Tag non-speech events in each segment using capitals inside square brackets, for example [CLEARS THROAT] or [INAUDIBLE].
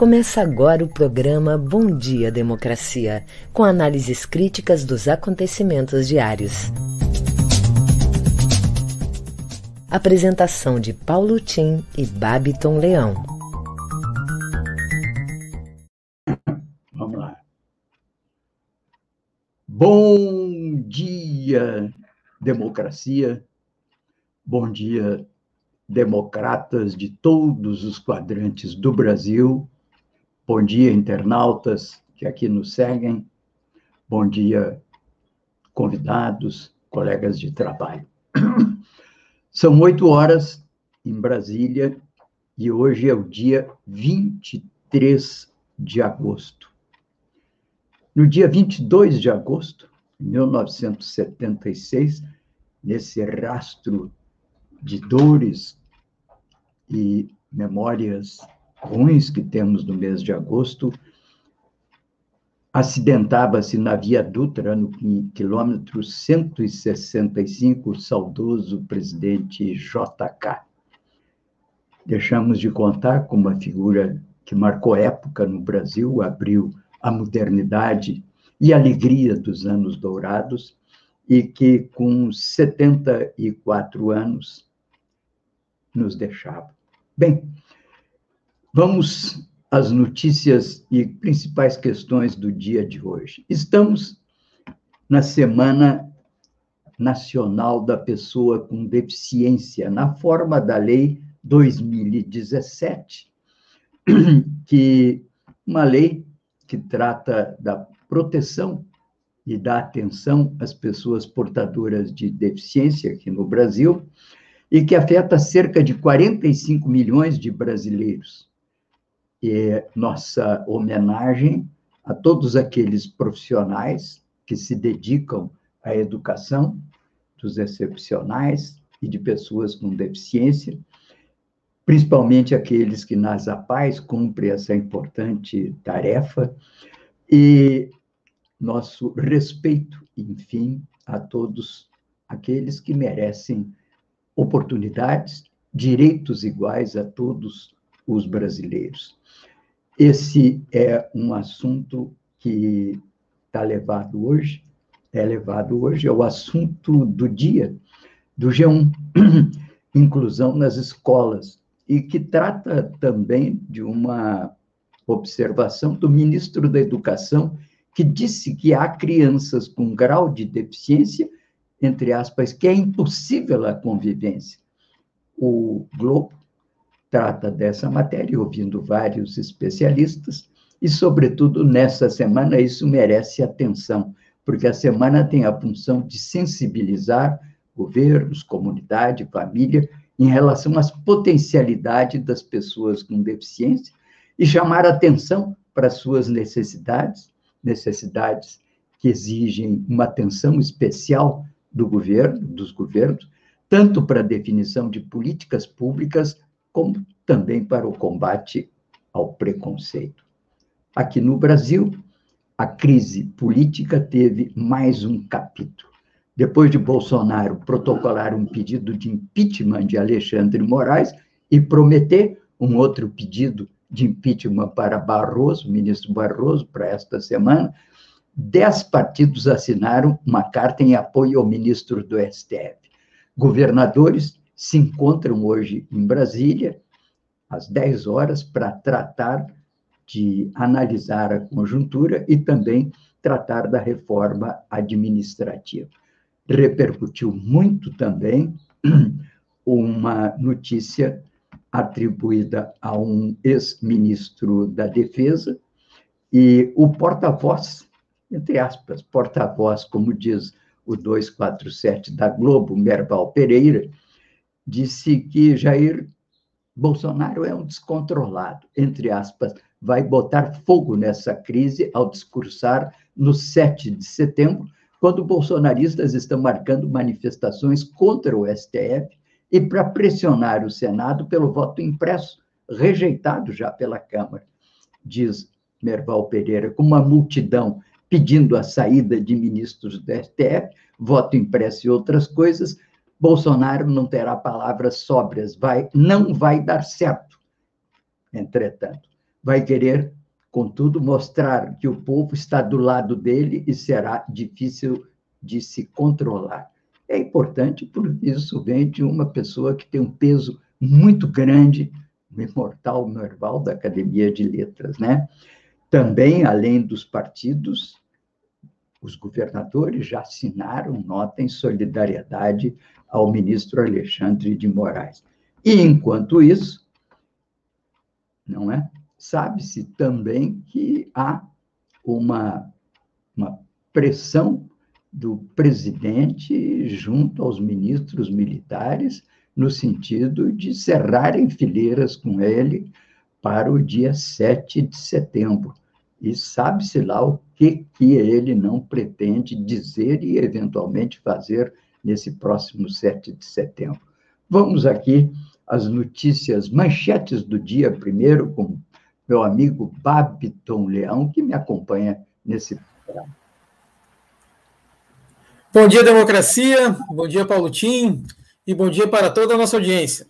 Começa agora o programa Bom Dia Democracia, com análises críticas dos acontecimentos diários. Apresentação de Paulo Tim e Babiton Leão. Vamos lá. Bom dia, democracia. Bom dia, democratas de todos os quadrantes do Brasil Bom dia, internautas que aqui nos seguem. Bom dia, convidados, colegas de trabalho. [CLEARS THROAT] São oito horas em Brasília e hoje é o dia 23 de agosto. No dia 22 de agosto de 1976, nesse rastro de dores e memórias ruins que temos no mês de agosto, acidentava-se na Via Dutra, no quilômetro 165, o saudoso presidente JK. Deixamos de contar com uma figura que marcou época no Brasil, abriu a modernidade e a alegria dos anos dourados, e que com 74 anos nos deixava. Bem, Vamos às notícias e principais questões do dia de hoje. Estamos na Semana Nacional da Pessoa com Deficiência, na forma da Lei 2017, [CLEARS THROAT] que uma lei que trata da proteção e da atenção às pessoas portadoras de deficiência aqui no Brasil e que afeta cerca de 45 milhões de brasileiros é nossa homenagem a todos aqueles profissionais que se dedicam à educação dos excepcionais e de pessoas com deficiência, principalmente aqueles que nas APAES cumprem essa importante tarefa, e nosso respeito, enfim, a todos aqueles que merecem oportunidades, direitos iguais a todos os brasileiros. Esse é um assunto que está levado hoje, é levado hoje, é o assunto do dia, do G1, [CLEARS THROAT] inclusão nas escolas, e que trata também de uma observação do ministro da Educação, que disse que há crianças com grau de deficiência, entre aspas, que é impossível a convivência. O Globo trata dessa matéria, ouvindo vários especialistas, e, sobretudo, nessa semana, isso merece atenção, porque a semana tem a função de sensibilizar governos, comunidade, família, em relação às potencialidades das pessoas com deficiência e chamar atenção para suas necessidades, necessidades que exigem uma atenção especial do governo, dos governos, tanto para a definição de políticas públicas como também para o combate ao preconceito. Aqui no Brasil, a crise política teve mais um capítulo. Depois de Bolsonaro protocolar um pedido de impeachment de Alexandre Moraes e prometer um outro pedido de impeachment para Barroso, ministro Barroso, para esta semana, dez partidos assinaram uma carta em apoio ao ministro do STF. Governadores se encontram hoje em Brasília, às 10 horas, para tratar de analisar a conjuntura e também tratar da reforma administrativa. Repercutiu muito também [CLEARS THROAT] uma notícia atribuída a um ex-ministro da Defesa e o porta-voz, entre aspas, porta-voz, como diz o 247 da Globo, Merval Pereira, disse que Jair Bolsonaro é um descontrolado, entre aspas, vai botar fogo nessa crise ao discursar no 7 de setembro, quando bolsonaristas estão marcando manifestações contra o STF e para pressionar o Senado pelo voto impresso, rejeitado já pela Câmara, diz Merval Pereira, com uma multidão pedindo a saída de ministros do STF, voto impresso e outras coisas, Bolsonaro não terá palavras sóbrias, vai, não vai dar certo. Entretanto, vai querer, contudo, mostrar que o povo está do lado dele e será difícil de se controlar. É importante, porque isso vem de uma pessoa que tem um peso muito grande, o imortal Norval da Academia de Letras, né? Também, além dos partidos, os governadores já assinaram nota em solidariedade ao ministro Alexandre de Moraes. E, enquanto isso, não é? Sabe-se também que há uma, uma pressão do presidente junto aos ministros militares no sentido de cerrarem fileiras com ele para o dia 7 de setembro. E sabe-se lá o que, que ele não pretende dizer e, eventualmente, fazer nesse próximo 7 de setembro. Vamos aqui às notícias, manchetes do dia primeiro, com meu amigo Babiton Leão, que me acompanha nesse programa. Bom dia, democracia. Bom dia, Paulo Tim. E bom dia para toda a nossa audiência.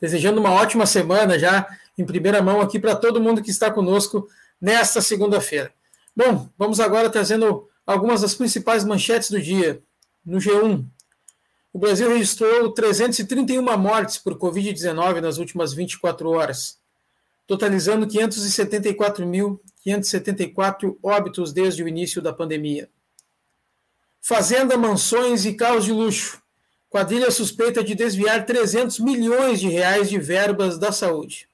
Desejando uma ótima semana já em primeira mão aqui para todo mundo que está conosco nesta segunda-feira. Bom, vamos agora trazendo algumas das principais manchetes do dia. No G1, o Brasil registrou 331 mortes por Covid-19 nas últimas 24 horas, totalizando 574.574 óbitos desde o início da pandemia. Fazenda, mansões e carros de luxo. Quadrilha suspeita de desviar 300 milhões de reais de verbas da saúde.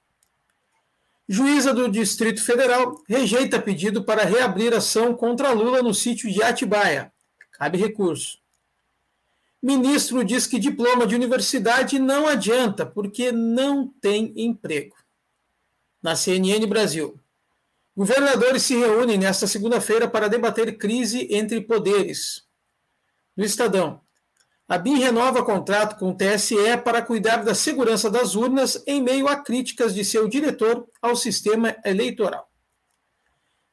Juíza do Distrito Federal rejeita pedido para reabrir ação contra Lula no sítio de Atibaia. Cabe recurso. Ministro diz que diploma de universidade não adianta porque não tem emprego. Na CNN Brasil. Governadores se reúnem nesta segunda-feira para debater crise entre poderes. No Estadão. A BIM renova contrato com o TSE para cuidar da segurança das urnas em meio a críticas de seu diretor ao sistema eleitoral.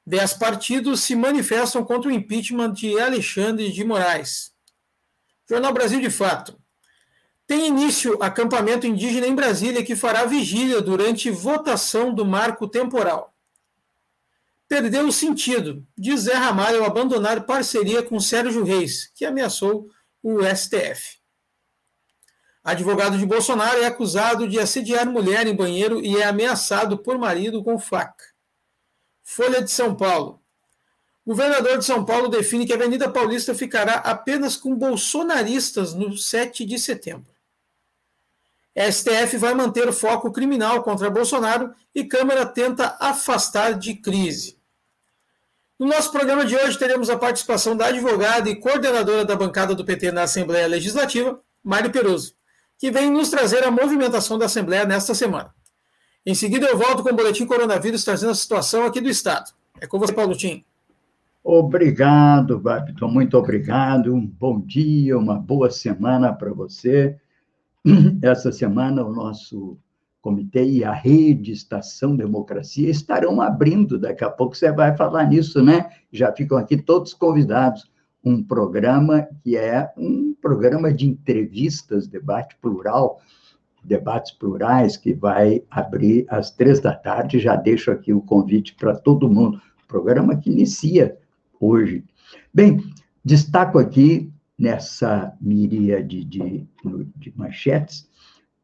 Dez partidos se manifestam contra o impeachment de Alexandre de Moraes. Jornal Brasil de Fato. Tem início acampamento indígena em Brasília que fará vigília durante votação do marco temporal. Perdeu o sentido, diz Zé Ramalho abandonar parceria com Sérgio Reis, que ameaçou o STF. Advogado de Bolsonaro é acusado de assediar mulher em banheiro e é ameaçado por marido com faca. Folha de São Paulo. Governador de São Paulo define que a Avenida Paulista ficará apenas com bolsonaristas no 7 de setembro. STF vai manter o foco criminal contra Bolsonaro e Câmara tenta afastar de crise. No nosso programa de hoje teremos a participação da advogada e coordenadora da bancada do PT na Assembleia Legislativa, Mário Peroso, que vem nos trazer a movimentação da Assembleia nesta semana. Em seguida eu volto com o Boletim Coronavírus trazendo a situação aqui do Estado. É com você, Paulo Tim. Obrigado, Babito, muito obrigado. Um bom dia, uma boa semana para você. Essa semana o nosso comitê e a rede Estação Democracia estarão abrindo, daqui a pouco você vai falar nisso, né? Já ficam aqui todos convidados. Um programa que é um programa de entrevistas, debate plural, debates plurais, que vai abrir às três da tarde. Já deixo aqui o convite para todo mundo. Programa que inicia hoje. Bem, destaco aqui nessa miríade de, de manchetes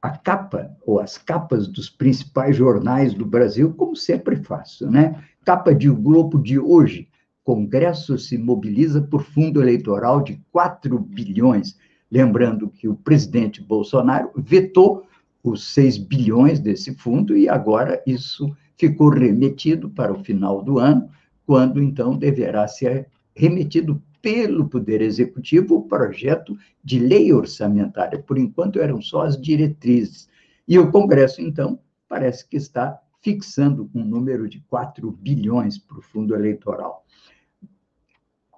a capa ou as capas dos principais jornais do Brasil, como sempre faço, né? Capa de o Globo de hoje. Congresso se mobiliza por fundo eleitoral de 4 bilhões. Lembrando que o presidente Bolsonaro vetou os 6 bilhões desse fundo e agora isso ficou remetido para o final do ano, quando então deverá ser remetido pelo Poder Executivo o projeto de lei orçamentária. Por enquanto, eram só as diretrizes. E o Congresso, então, parece que está fixando um número de 4 bilhões para o fundo eleitoral.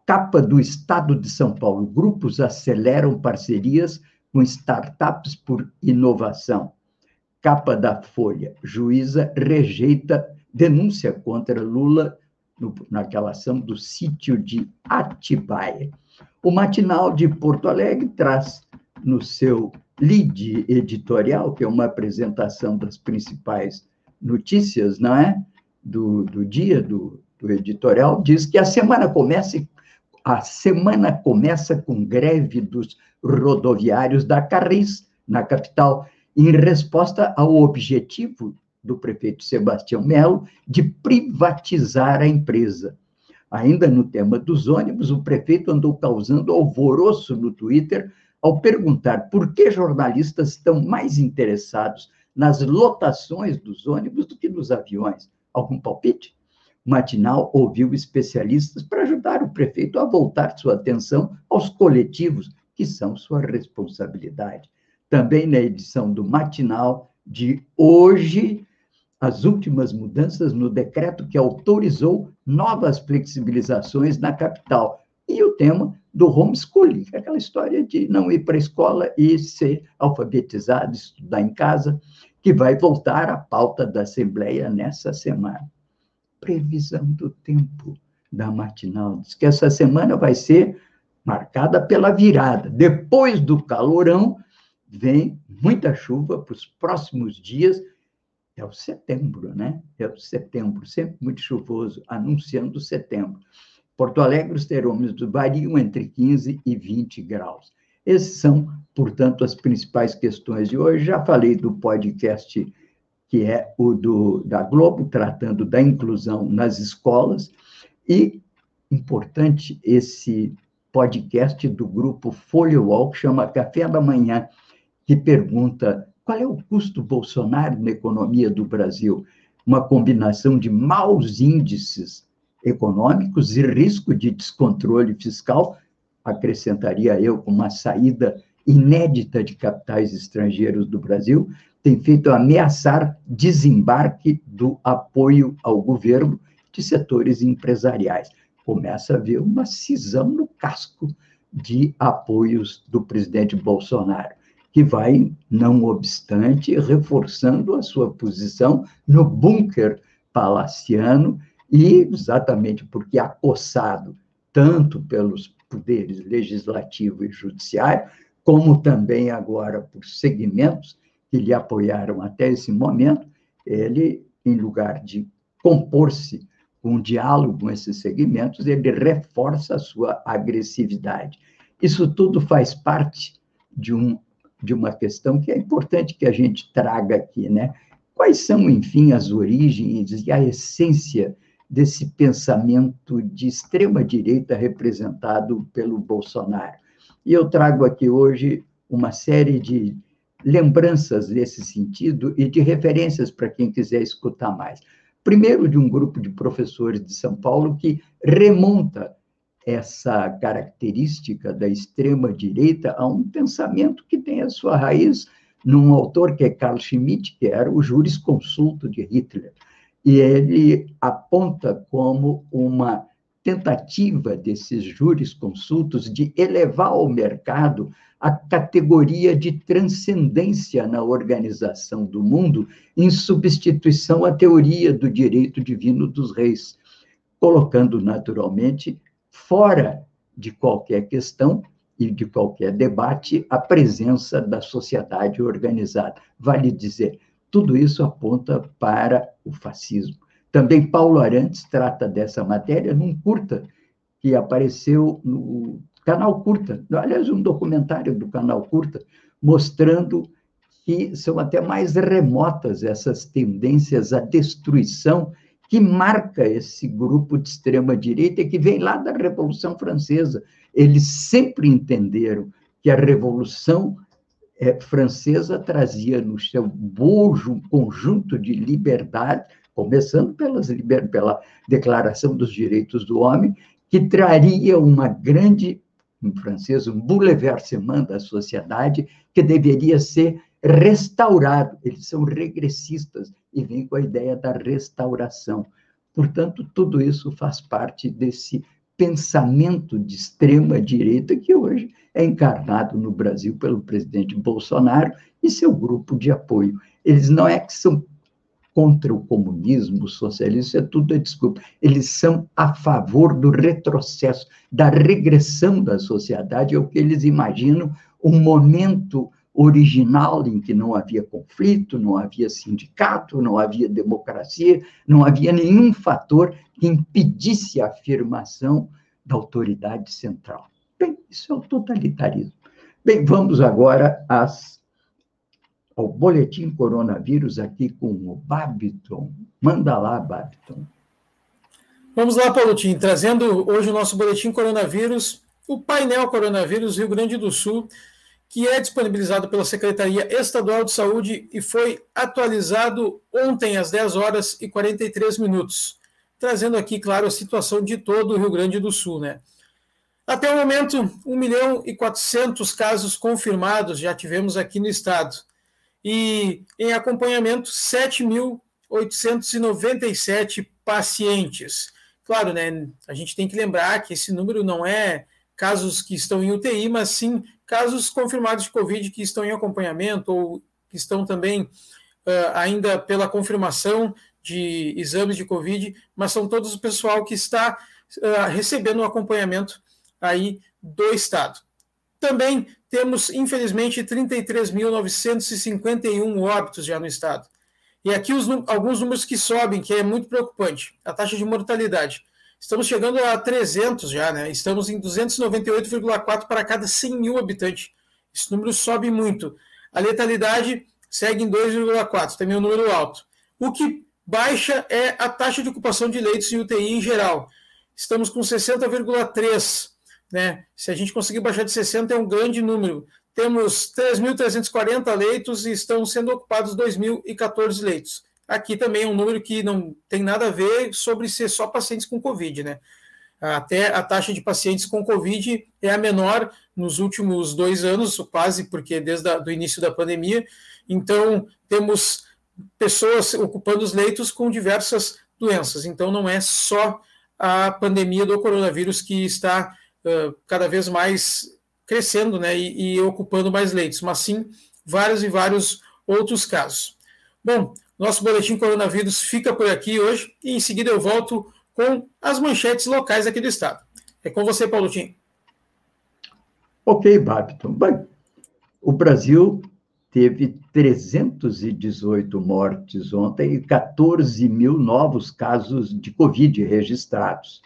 Capa do Estado de São Paulo: grupos aceleram parcerias com startups por inovação. Capa da Folha: juíza rejeita denúncia contra Lula no, naquela ação do sítio de Atibaia. O Matinal de Porto Alegre traz no seu lead editorial, que é uma apresentação das principais notícias, não é? do, do dia do, do editorial diz que a semana começa a semana começa com greve dos rodoviários da Carris, na capital, em resposta ao objetivo do prefeito Sebastião Melo de privatizar a empresa. Ainda no tema dos ônibus, o prefeito andou causando alvoroço no Twitter ao perguntar por que jornalistas estão mais interessados nas lotações dos ônibus do que nos aviões. Algum palpite? Matinal ouviu especialistas para ajudar o prefeito a voltar sua atenção aos coletivos, que são sua responsabilidade. Também na edição do Matinal de hoje, as últimas mudanças no decreto que autorizou novas flexibilizações na capital. E o tema do homeschooling, aquela história de não ir para a escola e ser alfabetizado, estudar em casa, que vai voltar à pauta da Assembleia nessa semana. Previsão do tempo da matinal. Diz que essa semana vai ser marcada pela virada. Depois do calorão, vem muita chuva para os próximos dias é o setembro, né? É o setembro, sempre muito chuvoso, anunciando setembro. Porto Alegre, os termômetros variam entre 15 e 20 graus. Esses são, portanto, as principais questões de hoje. Já falei do podcast que é o do, da Globo, tratando da inclusão nas escolas, e importante esse podcast do grupo Folha Wall, que chama Café da Manhã, que pergunta qual é o custo Bolsonaro na economia do Brasil? Uma combinação de maus índices econômicos e risco de descontrole fiscal, acrescentaria eu, uma saída inédita de capitais estrangeiros do Brasil, tem feito ameaçar desembarque do apoio ao governo de setores empresariais. Começa a haver uma cisão no casco de apoios do presidente Bolsonaro que vai, não obstante, reforçando a sua posição no bunker palaciano e exatamente porque acossado tanto pelos poderes legislativo e judiciário, como também agora por segmentos que lhe apoiaram até esse momento, ele, em lugar de compor-se com um diálogo com esses segmentos, ele reforça a sua agressividade. Isso tudo faz parte de um de uma questão que é importante que a gente traga aqui, né? Quais são, enfim, as origens e a essência desse pensamento de extrema-direita representado pelo Bolsonaro? E eu trago aqui hoje uma série de lembranças nesse sentido e de referências para quem quiser escutar mais. Primeiro, de um grupo de professores de São Paulo que remonta essa característica da extrema-direita a um pensamento que tem a sua raiz num autor que é Carl Schmitt, que era o jurisconsulto de Hitler. E ele aponta como uma tentativa desses jurisconsultos de elevar ao mercado a categoria de transcendência na organização do mundo, em substituição à teoria do direito divino dos reis, colocando naturalmente fora de qualquer questão e de qualquer debate a presença da sociedade organizada. Vale dizer, tudo isso aponta para o fascismo. Também Paulo Arantes trata dessa matéria num curta que apareceu no canal Curta, aliás, um documentário do canal Curta, mostrando que são até mais remotas essas tendências à destruição que marca esse grupo de extrema-direita que vem lá da Revolução Francesa. Eles sempre entenderam que a Revolução é, Francesa trazia no seu bojo um conjunto de liberdade, começando pelas liber... pela Declaração dos Direitos do Homem, que traria uma grande, em francês, um bouleversement da sociedade que deveria ser restaurado. Eles são regressistas e vêm com a ideia da restauração. Portanto, tudo isso faz parte desse pensamento de extrema direita que hoje é encarnado no Brasil pelo presidente Bolsonaro e seu grupo de apoio. Eles não é que são contra o comunismo, o socialismo, isso é tudo é desculpa. Eles são a favor do retrocesso, da regressão da sociedade, é o que eles imaginam um momento original em que não havia conflito, não havia sindicato, não havia democracia, não havia nenhum fator que impedisse a afirmação da autoridade central. Bem, isso é o totalitarismo. Bem, vamos agora às, ao boletim coronavírus aqui com o Babiton. Manda lá, Babiton. Vamos lá, Paulotinho, trazendo hoje o nosso boletim coronavírus, o painel coronavírus Rio Grande do Sul que é disponibilizado pela Secretaria Estadual de Saúde e foi atualizado ontem às 10 horas e 43 minutos, trazendo aqui, claro, a situação de todo o Rio Grande do Sul, né? Até o momento, 1 milhão e 400 casos confirmados já tivemos aqui no estado. E em acompanhamento, 7.897 pacientes. Claro, né? A gente tem que lembrar que esse número não é casos que estão em UTI, mas sim casos confirmados de Covid que estão em acompanhamento ou que estão também uh, ainda pela confirmação de exames de Covid, mas são todos o pessoal que está uh, recebendo o acompanhamento aí do Estado. Também temos, infelizmente, 33.951 óbitos já no Estado. E aqui os, alguns números que sobem, que é muito preocupante. A taxa de mortalidade. Estamos chegando a 300 já, né? Estamos em 298,4 para cada 100 mil habitantes. Esse número sobe muito. A letalidade segue em 2,4, também é um número alto. O que baixa é a taxa de ocupação de leitos em UTI em geral. Estamos com 60,3, né? Se a gente conseguir baixar de 60 é um grande número. Temos 3.340 leitos e estão sendo ocupados 2.014 leitos. Aqui também é um número que não tem nada a ver sobre ser só pacientes com Covid, né? Até a taxa de pacientes com Covid é a menor nos últimos dois anos, quase, porque desde o início da pandemia. Então, temos pessoas ocupando os leitos com diversas doenças. Então, não é só a pandemia do coronavírus que está uh, cada vez mais crescendo né, e, e ocupando mais leitos, mas sim vários e vários outros casos. Bom, nosso boletim coronavírus fica por aqui hoje e em seguida eu volto com as manchetes locais aqui do estado. É com você, Paulo Tim. Ok, Babton. Bem, o Brasil teve 318 mortes ontem e 14 mil novos casos de Covid registrados.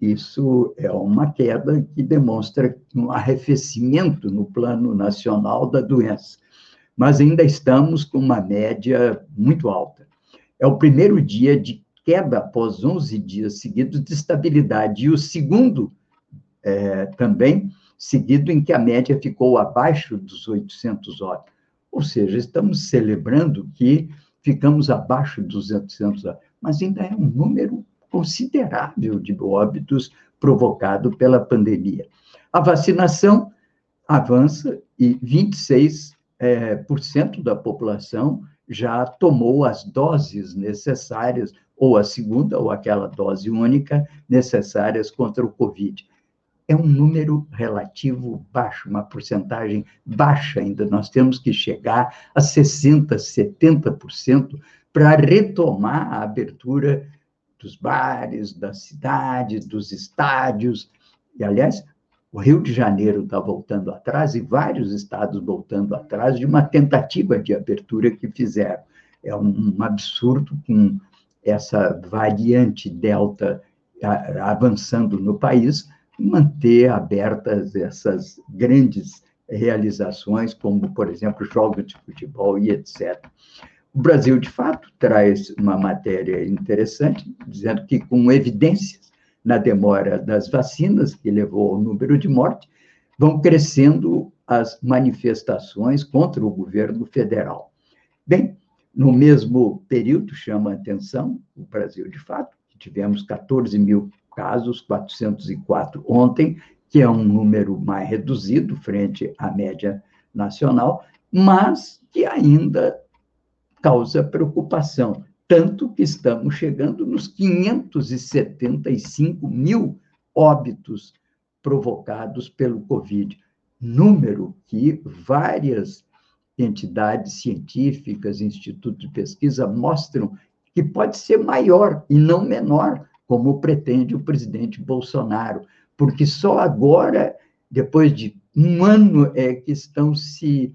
Isso é uma queda que demonstra um arrefecimento no plano nacional da doença mas ainda estamos com uma média muito alta. É o primeiro dia de queda após 11 dias seguidos de estabilidade, e o segundo é, também seguido em que a média ficou abaixo dos 800 óbitos. Ou seja, estamos celebrando que ficamos abaixo dos 800 óbitos, mas ainda é um número considerável de óbitos provocado pela pandemia. A vacinação avança e 26 é, por cento da população já tomou as doses necessárias, ou a segunda, ou aquela dose única necessárias contra o Covid. É um número relativo baixo, uma porcentagem baixa ainda. Nós temos que chegar a 60%, 70% para retomar a abertura dos bares, das cidades, dos estádios. E, aliás, o Rio de Janeiro está voltando atrás e vários estados voltando atrás de uma tentativa de abertura que fizeram. É um, absurdo com essa variante Delta avançando no país, manter abertas essas grandes realizações, como, por exemplo, jogos de futebol e etc. O Brasil, de fato, traz uma matéria interessante, dizendo que, com evidências, na demora das vacinas, que levou ao número de mortes, vão crescendo as manifestações contra o governo federal. Bem, no mesmo período, chama a atenção o Brasil, de fato, tivemos 14 mil casos, 404 ontem, que é um número mais reduzido frente à média nacional, mas que ainda causa preocupação tanto que estamos chegando nos 575 mil óbitos provocados pelo Covid, número que várias entidades científicas, institutos de pesquisa mostram que pode ser maior e não menor, como pretende o presidente Bolsonaro, porque só agora, depois de um ano, é que estão se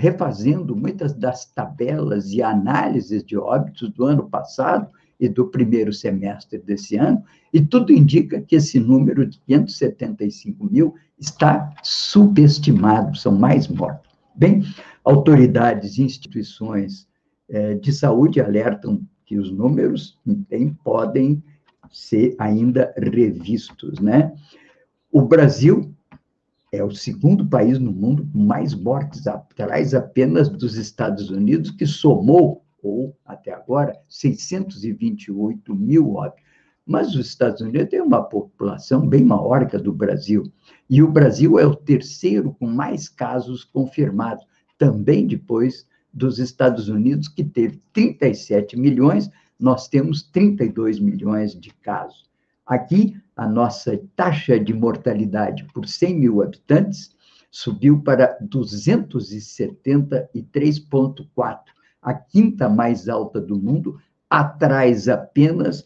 refazendo muitas das tabelas e análises de óbitos do ano passado e do primeiro semestre desse ano, e tudo indica que esse número de 575 mil está subestimado, são mais mortos. Bem, autoridades e instituições eh, de saúde alertam que os números bem, podem ser ainda revistos, né? O Brasil é o segundo país no mundo com mais mortes, atrás apenas dos Estados Unidos, que somou, ou até agora, 628 mil óbitos. Mas os Estados Unidos têm uma população bem maior que a do Brasil. E o Brasil é o terceiro com mais casos confirmados, também depois dos Estados Unidos, que teve 37 milhões, nós temos 32 milhões de casos. Aqui, a nossa taxa de mortalidade por 100 mil habitantes subiu para 273,4, a quinta mais alta do mundo, atrás apenas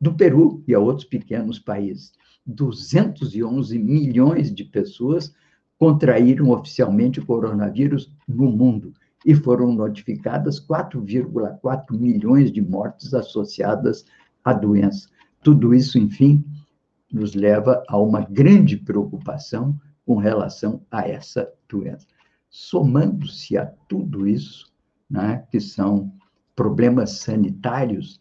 do Peru e a outros pequenos países. 211 milhões de pessoas contraíram oficialmente o coronavírus no mundo e foram notificadas 4,4 milhões de mortes associadas à doença. Tudo isso, enfim, nos leva a uma grande preocupação com relação a essa doença. Somando-se a tudo isso, né, que são problemas sanitários,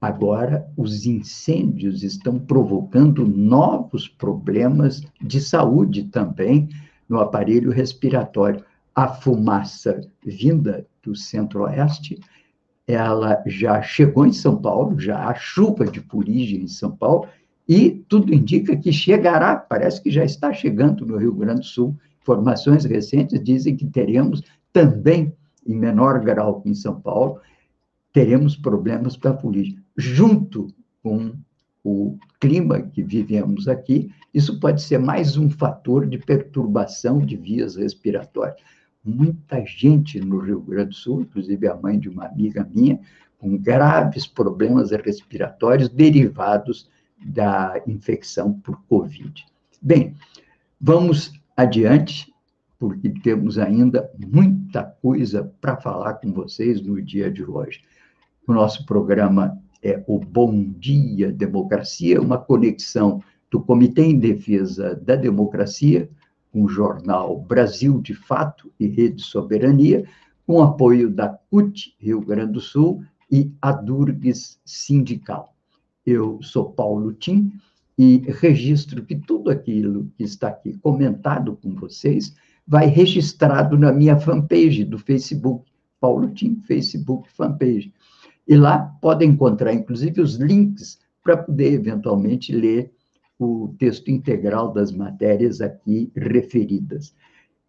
agora os incêndios estão provocando novos problemas de saúde também no aparelho respiratório a fumaça vinda do centro-oeste, ela já chegou em São Paulo, já há chuva de fuligem em São Paulo, e tudo indica que chegará, parece que já está chegando no Rio Grande do Sul. Informações recentes dizem que teremos também, em menor grau que em São Paulo, teremos problemas para a fuligem. Junto com o clima que vivemos aqui, isso pode ser mais um fator de perturbação de vias respiratórias muita gente no Rio Grande do Sul, inclusive a mãe de uma amiga minha, com graves problemas respiratórios derivados da infecção por Covid. Bem, vamos adiante, porque temos ainda muita coisa para falar com vocês no dia de hoje. O nosso programa é o Bom Dia Democracia, uma conexão do Comitê em Defesa da Democracia o jornal Brasil de Fato e Rede Soberania, com apoio da CUT Rio Grande do Sul e a Durgues Sindical. Eu sou Paulo Tim e registro que tudo aquilo que está aqui comentado com vocês vai registrado na minha fanpage do Facebook, Paulo Tim, Facebook fanpage. E lá podem encontrar, inclusive, os links para poder eventualmente ler o texto integral das matérias aqui referidas.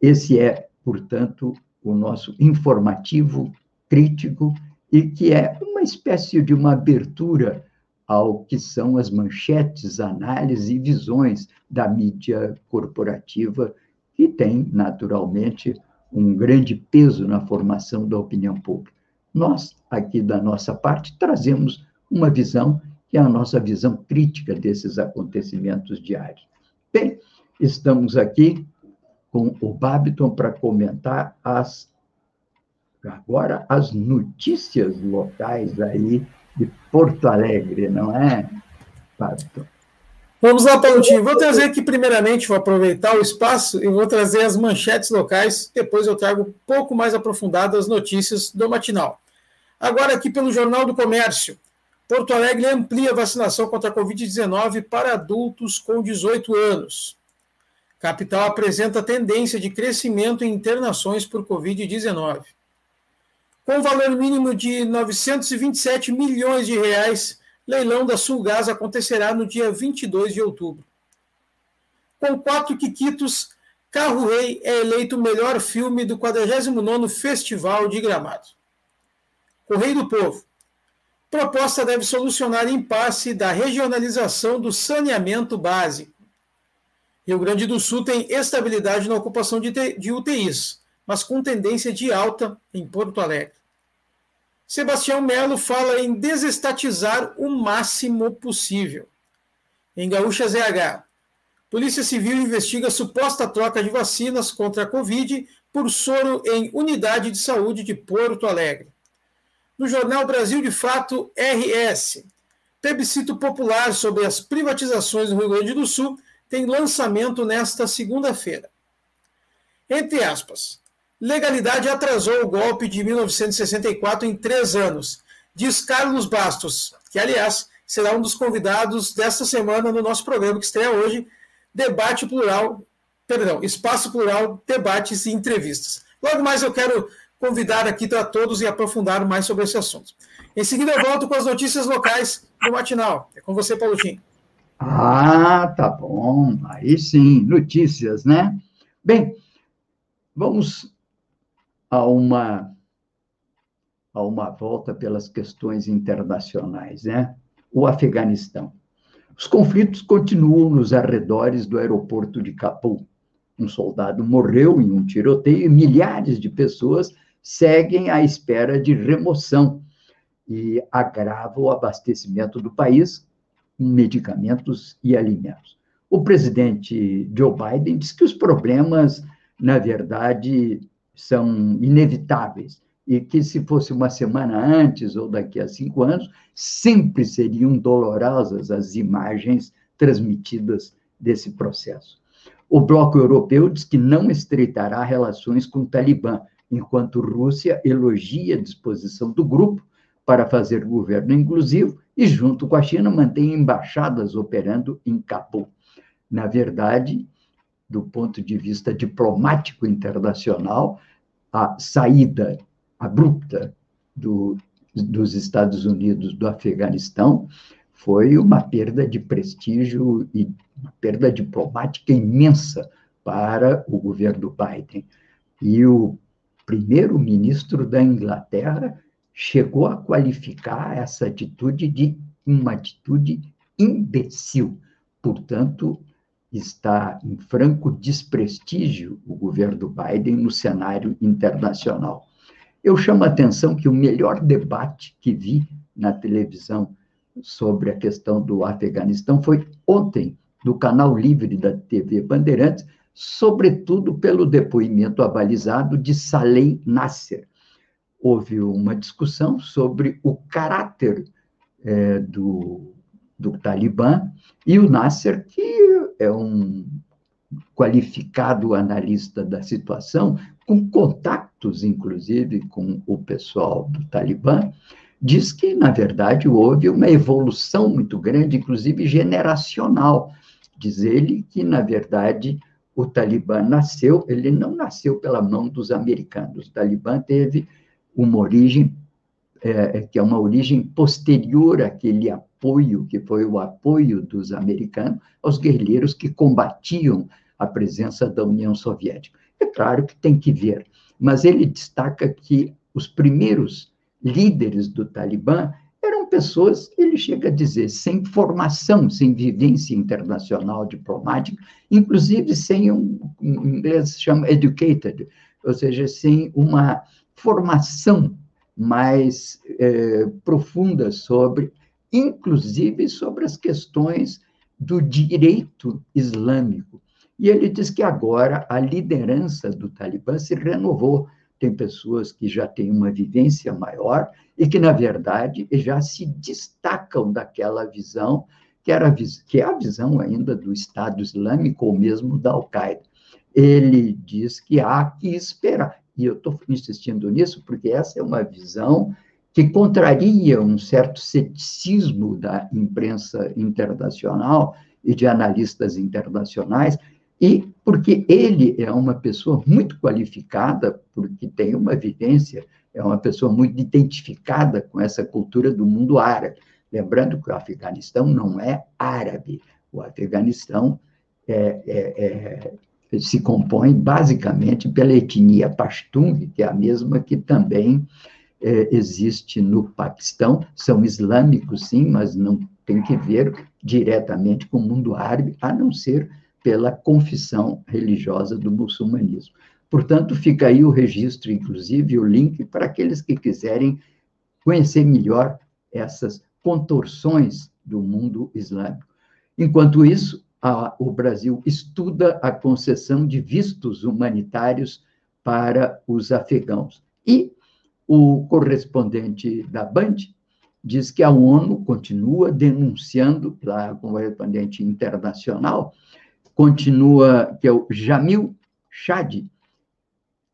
Esse é, portanto, o nosso informativo crítico e que é uma espécie de uma abertura ao que são as manchetes, análises e visões da mídia corporativa, que tem, naturalmente, um grande peso na formação da opinião pública. Nós, aqui da nossa parte, trazemos uma visão que é a nossa visão crítica desses acontecimentos diários. Bem, estamos aqui com o Babiton para comentar as agora as notícias locais aí de Porto Alegre, não é, Babiton? Vamos lá, Paulinho. Vou trazer aqui, primeiramente, vou aproveitar o espaço e vou trazer as manchetes locais. Depois eu trago um pouco mais aprofundadas as notícias do matinal. Agora, aqui pelo Jornal do Comércio. Porto Alegre amplia a vacinação contra a Covid-19 para adultos com 18 anos. Capital apresenta tendência de crescimento em internações por Covid-19. Com valor mínimo de 927 milhões de reais, leilão da Sulgás acontecerá no dia 22 de outubro. Com quatro quiquitos, Carro Rei é eleito o melhor filme do 49º Festival de Gramado. Correio do Povo. Proposta deve solucionar impasse da regionalização do saneamento básico. Rio Grande do Sul tem estabilidade na ocupação de, de UTIs, mas com tendência de alta em Porto Alegre. Sebastião Melo fala em desestatizar o máximo possível. Em Gaúcha ZH, Polícia Civil investiga suposta troca de vacinas contra a Covid por soro em unidade de saúde de Porto Alegre. No jornal Brasil de Fato RS, plebiscito popular sobre as privatizações no Rio Grande do Sul tem lançamento nesta segunda-feira. Entre aspas, legalidade atrasou o golpe de 1964 em três anos, diz Carlos Bastos, que, aliás, será um dos convidados desta semana no nosso programa que estreia hoje, Debate Plural, perdão, Espaço Plural, Debates e Entrevistas. Logo mais eu quero convidar aqui para todos e aprofundar mais sobre esse assunto. Em seguida eu volto com as notícias locais do Matinal. É com você, Paulo Tim. Ah, tá bom. Aí sim, notícias, né? Bem, vamos a uma a uma volta pelas questões internacionais, né? O Afeganistão. Os conflitos continuam nos arredores do aeroporto de Cabul. Um soldado morreu em um tiroteio e milhares de pessoas seguem à espera de remoção e agrava o abastecimento do país com medicamentos e alimentos. O presidente Joe Biden diz que os problemas, na verdade, são inevitáveis e que se fosse uma semana antes ou daqui a cinco anos, sempre seriam dolorosas as imagens transmitidas desse processo. O bloco europeu diz que não estreitará relações com o Talibã, enquanto Rússia elogia a disposição do grupo para fazer governo inclusivo e, junto com a China, mantém embaixadas operando em Cabul. Na verdade, do ponto de vista diplomático internacional, a saída abrupta do, dos Estados Unidos do Afeganistão foi uma perda de prestígio e uma perda diplomática imensa para o governo Biden. E o primeiro-ministro da Inglaterra chegou a qualificar essa atitude de uma atitude imbecil. Portanto, está em franco desprestígio o governo Biden no cenário internacional. Eu chamo a atenção que o melhor debate que vi na televisão sobre a questão do Afeganistão foi ontem, no canal livre da TV Bandeirantes, sobretudo pelo depoimento abalizado de Saleh Nasser, houve uma discussão sobre o caráter é, do, do Talibã e o Nasser, que é um qualificado analista da situação, com contatos, inclusive, com o pessoal do Talibã, diz que, na verdade, houve uma evolução muito grande, inclusive generacional. Diz ele que, na verdade, o Talibã nasceu, ele não nasceu pela mão dos americanos. O Talibã teve uma origem é, é, que é uma origem posterior àquele apoio, que foi o apoio dos americanos aos guerrilheiros que combatiam a presença da União Soviética. É claro que tem que ver, mas ele destaca que os primeiros líderes do Talibã pessoas, ele chega a dizer, sem formação, sem vivência internacional diplomática, inclusive sem um, em inglês chama educated, ou seja, sem uma formação mais é, profunda sobre, inclusive sobre as questões do direito islâmico. E ele diz que agora a liderança do Talibã se renovou. Tem pessoas que já têm uma vivência maior e que, na verdade, já se destacam daquela visão que, era, que é a visão ainda do Estado Islâmico ou mesmo da Al-Qaeda. Ele diz que há que esperar e eu estou insistindo nisso porque essa é uma visão que contraria um certo ceticismo da imprensa internacional e de analistas internacionais, e porque ele é uma pessoa muito qualificada, porque tem uma vivência, é uma pessoa muito identificada com essa cultura do mundo árabe. Lembrando que o Afeganistão não é árabe, o Afeganistão é, é, é se compõe basicamente pela etnia Pashtun, que é a mesma que também é, existe no Paquistão. São islâmicos, sim, mas não tem que ver diretamente com o mundo árabe, a não ser pela confissão religiosa do muçulmanismo. Portanto, fica aí o registro, inclusive, o link para aqueles que quiserem conhecer melhor essas contorções do mundo islâmico. Enquanto isso, a, o Brasil estuda a concessão de vistos humanitários para os afegãos. E o correspondente da Band diz que a ONU continua denunciando, lá, o correspondente internacional, continua, que é o Jamil Chad,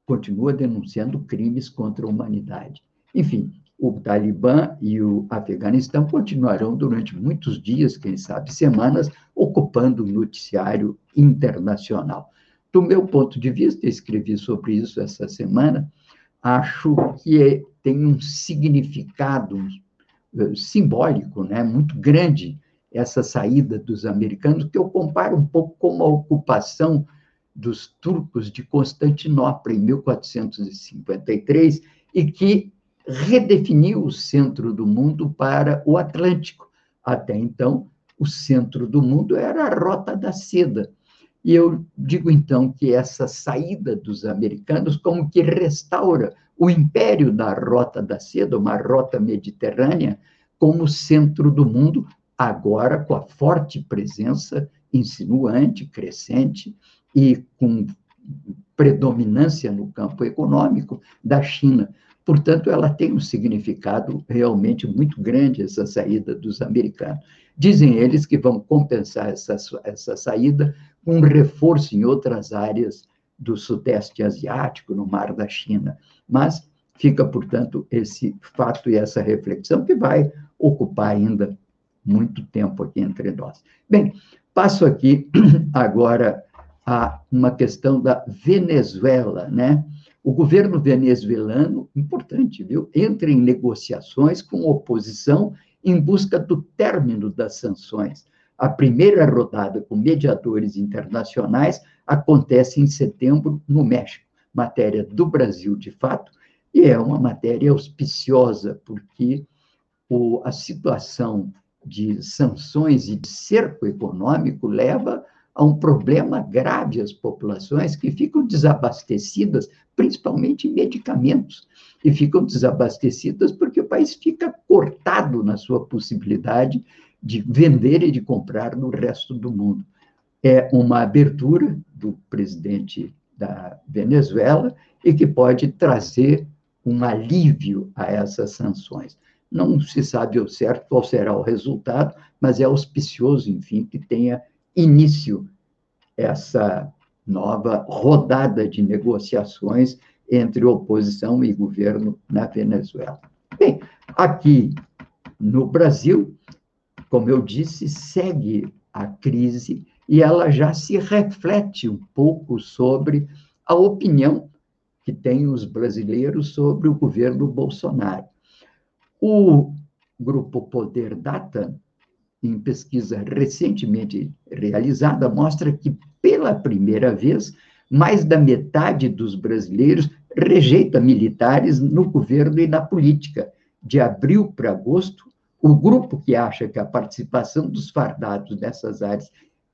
continua denunciando crimes contra a humanidade. Enfim, o Talibã e o Afeganistão continuarão durante muitos dias, quem sabe semanas, ocupando o noticiário internacional. Do meu ponto de vista, escrevi sobre isso essa semana, acho que é, tem um significado eh, simbólico né, muito grande essa saída dos americanos, que eu comparo um pouco com a ocupação dos turcos de Constantinopla em 1453 e que redefiniu o centro do mundo para o Atlântico. Até então, o centro do mundo era a Rota da Seda. E eu digo então que essa saída dos americanos como que restaura o império da Rota da Seda, uma rota mediterrânea, como centro do mundo, agora com a forte presença insinuante, crescente e com predominância no campo econômico da China. Portanto, ela tem um significado realmente muito grande, essa saída dos americanos. Dizem eles que vão compensar essa, essa saída com um reforço em outras áreas do Sudeste Asiático, no Mar da China. Mas fica, portanto, esse fato e essa reflexão que vai ocupar ainda muito tempo aqui entre nós. Bem, passo aqui [CLEARS THROAT] agora a uma questão da Venezuela, né? O governo venezuelano, importante, viu, entra em negociações com oposição em busca do término das sanções. A primeira rodada com mediadores internacionais acontece em setembro no México, matéria do Brasil, de fato, e é uma matéria auspiciosa, porque o, a situação de sanções e de cerco econômico leva a um problema grave às populações que ficam desabastecidas, principalmente em medicamentos, e ficam desabastecidas porque o país fica cortado na sua possibilidade de vender e de comprar no resto do mundo. É uma abertura do presidente da Venezuela e que pode trazer um alívio a essas sanções. Não se sabe ao certo qual será o resultado, mas é auspicioso, enfim, que tenha início essa nova rodada de negociações entre oposição e governo na Venezuela. Bem, aqui no Brasil, como eu disse, segue a crise e ela já se reflete um pouco sobre a opinião que têm os brasileiros sobre o governo Bolsonaro. O grupo Poder Data, em pesquisa recentemente realizada, mostra que, pela primeira vez, mais da metade dos brasileiros rejeita militares no governo e na política. De abril para agosto, o grupo que acha que a participação dos fardados nessas áreas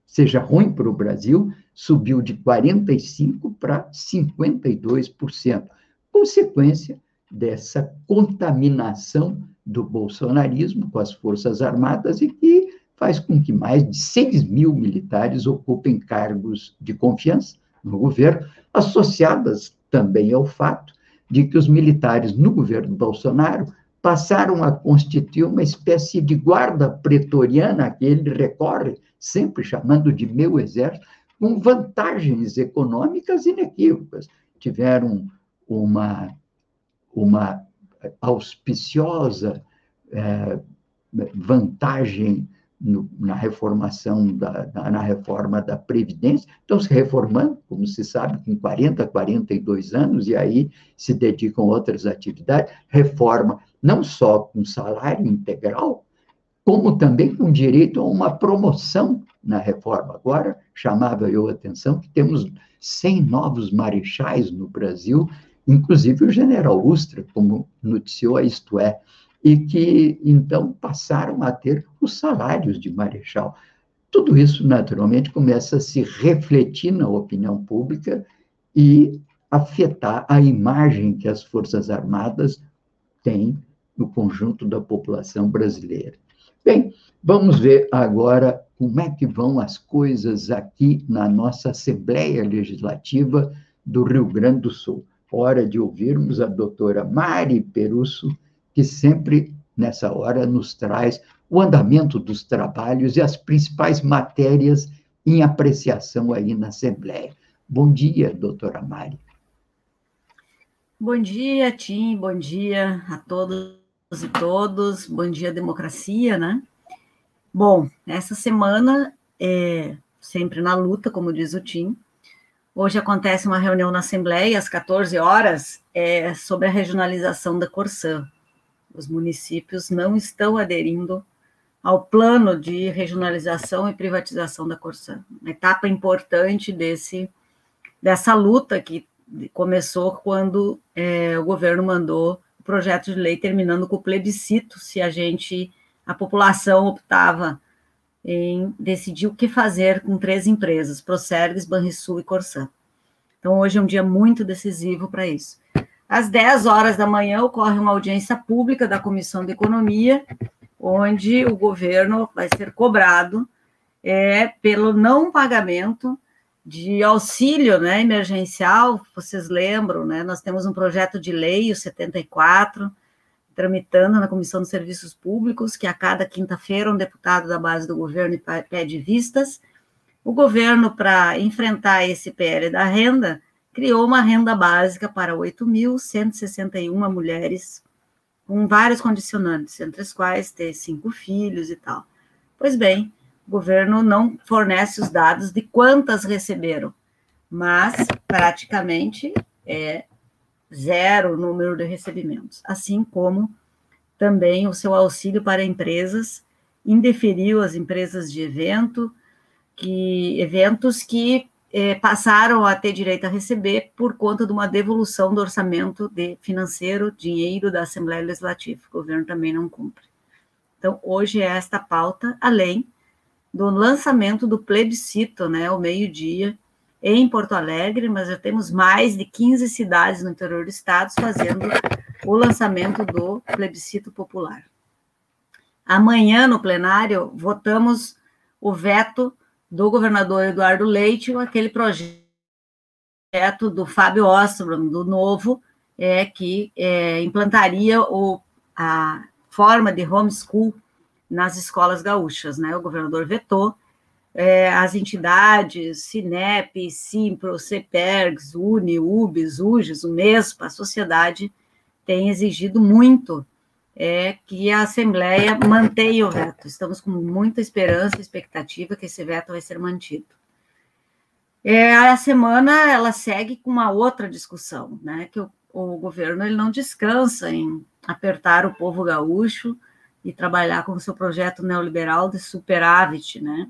seja ruim para o Brasil subiu de 45% para 52%, consequência dessa contaminação do bolsonarismo com as Forças Armadas e que faz com que mais de 6 mil militares ocupem cargos de confiança no governo, associadas também ao fato de que os militares no governo Bolsonaro passaram a constituir uma espécie de guarda pretoriana que ele recorre, sempre chamando de meu exército, com vantagens econômicas inequívocas. Tiveram uma, uma auspiciosa é, vantagem no, na reformação da, na reforma da Previdência, estão se reformando, como se sabe, com 40, 42 anos, e aí se dedicam a outras atividades, reforma não só com salário integral, como também com direito a uma promoção na reforma. Agora, chamava eu a atenção que temos 100 novos marechais no Brasil, inclusive o general Ustra, como noticiou a Isto É, e que então passaram a ter os salários de marechal. Tudo isso, naturalmente, começa a se refletir na opinião pública e afetar a imagem que as Forças Armadas têm no conjunto da população brasileira. Bem, vamos ver agora como é que vão as coisas aqui na nossa Assembleia Legislativa do Rio Grande do Sul. Hora de ouvirmos a doutora Mari Perusso, que sempre, nessa hora, nos traz o andamento dos trabalhos e as principais matérias em apreciação aí na Assembleia. Bom dia, doutora Mari. Bom dia, Tim, bom dia a todos e todos, bom dia, democracia, né? Bom, essa semana é sempre na luta, como diz o Tim. Hoje acontece uma reunião na Assembleia, às 14 horas, é, sobre a regionalização da Corsã. Os municípios não estão aderindo ao plano de regionalização e privatização da Corsã. Uma etapa importante desse, dessa luta que começou quando é, o governo mandou o projeto de lei terminando com o plebiscito, se a gente, a população optava em decidir o que fazer com três empresas, Procergs, Banrisul e Corsã. Então, hoje é um dia muito decisivo para isso. Às 10 horas da manhã ocorre uma audiência pública da Comissão de Economia, onde o governo vai ser cobrado é, pelo não pagamento de auxílio né, emergencial, vocês lembram, né, nós temos um projeto de lei, o 74, tramitando na Comissão de Serviços Públicos, que a cada quinta-feira um deputado da base do governo pede vistas. O governo, para enfrentar esse PL da renda, criou uma renda básica para 8.161 mulheres, com vários condicionantes, entre as quais ter cinco filhos e tal. Pois bem, o governo não fornece os dados de quantas receberam, mas praticamente é zero número de recebimentos, assim como também o seu auxílio para empresas indeferiu as empresas de evento, que eventos que eh, passaram a ter direito a receber por conta de uma devolução do orçamento de financeiro, dinheiro da Assembleia Legislativa. O governo também não cumpre. Então, hoje é esta pauta, além do lançamento do plebiscito, né, ao meio-dia, em Porto Alegre, mas já temos mais de 15 cidades no interior do estado fazendo o lançamento do plebiscito popular. Amanhã, no plenário, votamos o veto do governador Eduardo Leite, aquele projeto do Fábio Ostrom, do Novo, é, que é, implantaria o, a forma de homeschool nas escolas gaúchas, né? O governador vetou, é, as entidades, Cinep, Simpro, CEPERGS, UNI, UBS, UGES, MESPA, a sociedade tem exigido muito é, que a Assembleia mantenha o veto. Estamos com muita esperança e expectativa que esse veto vai ser mantido. É, a semana ela segue com uma outra discussão, né? Que o, o governo ele não descansa em apertar o povo gaúcho, e trabalhar com o seu projeto neoliberal de superávit, né?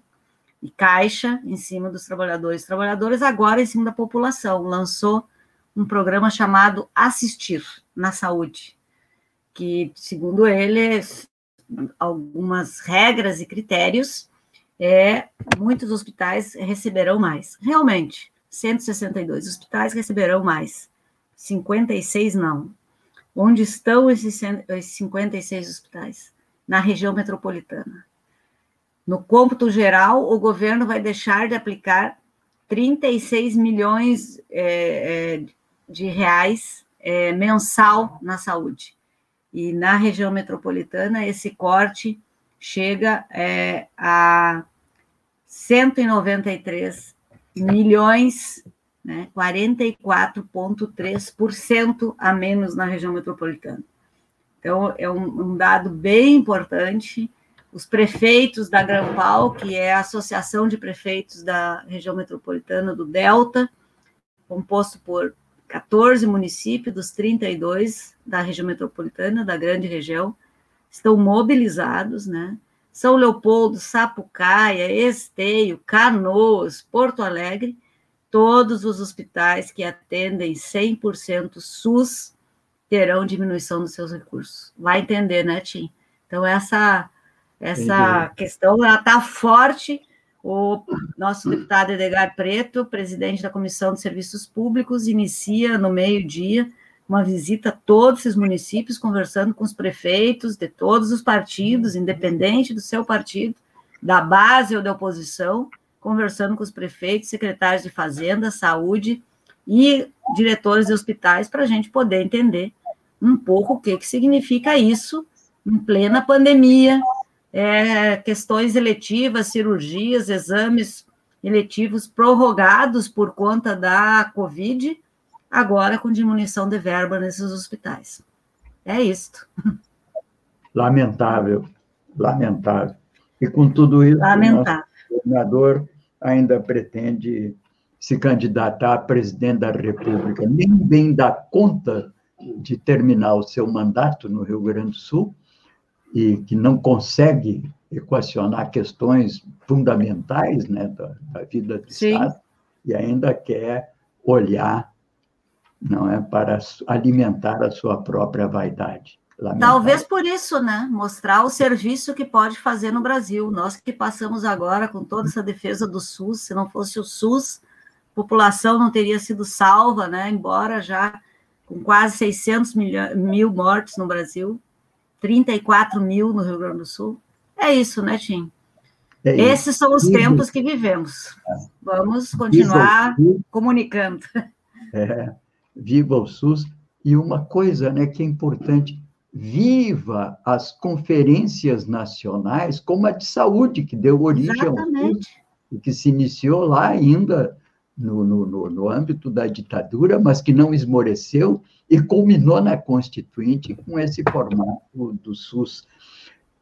E caixa em cima dos trabalhadores e trabalhadoras, agora em cima da população. Lançou um programa chamado Assistir na Saúde, que, segundo ele, algumas regras e critérios, é, muitos hospitais receberão mais. Realmente, 162 hospitais receberão mais, 56 não. Onde estão esses 56 hospitais? na região metropolitana. No cômputo geral, o governo vai deixar de aplicar 36 milhões é, é, de reais é, mensal na saúde. E na região metropolitana, esse corte chega é, a 193 milhões, né, 44,3% a menos na região metropolitana. Então, é um, um dado bem importante. Os prefeitos da Grampal, que é a Associação de Prefeitos da Região Metropolitana do Delta, composto por 14 municípios dos 32 da região metropolitana, da grande região, estão mobilizados, né? São Leopoldo, Sapucaia, Esteio, Canoas, Porto Alegre, todos os hospitais que atendem 100% SUS terão diminuição dos seus recursos. Vai entender, né, Tim? Então, essa, essa questão está forte. O nosso deputado Edgar Preto, presidente da Comissão de Serviços Públicos, inicia no meio-dia uma visita a todos esses municípios, conversando com os prefeitos de todos os partidos, independente do seu partido, da base ou da oposição, conversando com os prefeitos, secretários de Fazenda, Saúde, e diretores de hospitais para a gente poder entender um pouco o que, que significa isso em plena pandemia, é, questões eletivas, cirurgias, exames eletivos prorrogados por conta da Covid, agora com diminuição de verba nesses hospitais. É isto. Lamentável, lamentável. E com tudo isso, lamentável. o governador ainda pretende se candidatar a presidente da República. Nem bem dá conta de terminar o seu mandato no Rio Grande do Sul e que não consegue equacionar questões fundamentais né, da, da vida do Sim. Estado e ainda quer olhar não é para alimentar a sua própria vaidade. Lamentável. Talvez por isso, né? Mostrar o serviço que pode fazer no Brasil. Nós que passamos agora com toda essa defesa do SUS, se não fosse o SUS, a população não teria sido salva, né? Embora já com quase 600 mil, mil mortes no Brasil, 34 mil no Rio Grande do Sul. É isso, né, Tim? É Esses são os tempos que vivemos. Vamos continuar comunicando. É, viva o SUS. E uma coisa né, que é importante, viva as conferências nacionais, como a de saúde, que deu origem Exatamente. ao SUS, e que se iniciou lá ainda no, no, no, âmbito da ditadura, mas que não esmoreceu e culminou na Constituinte com esse formato do SUS.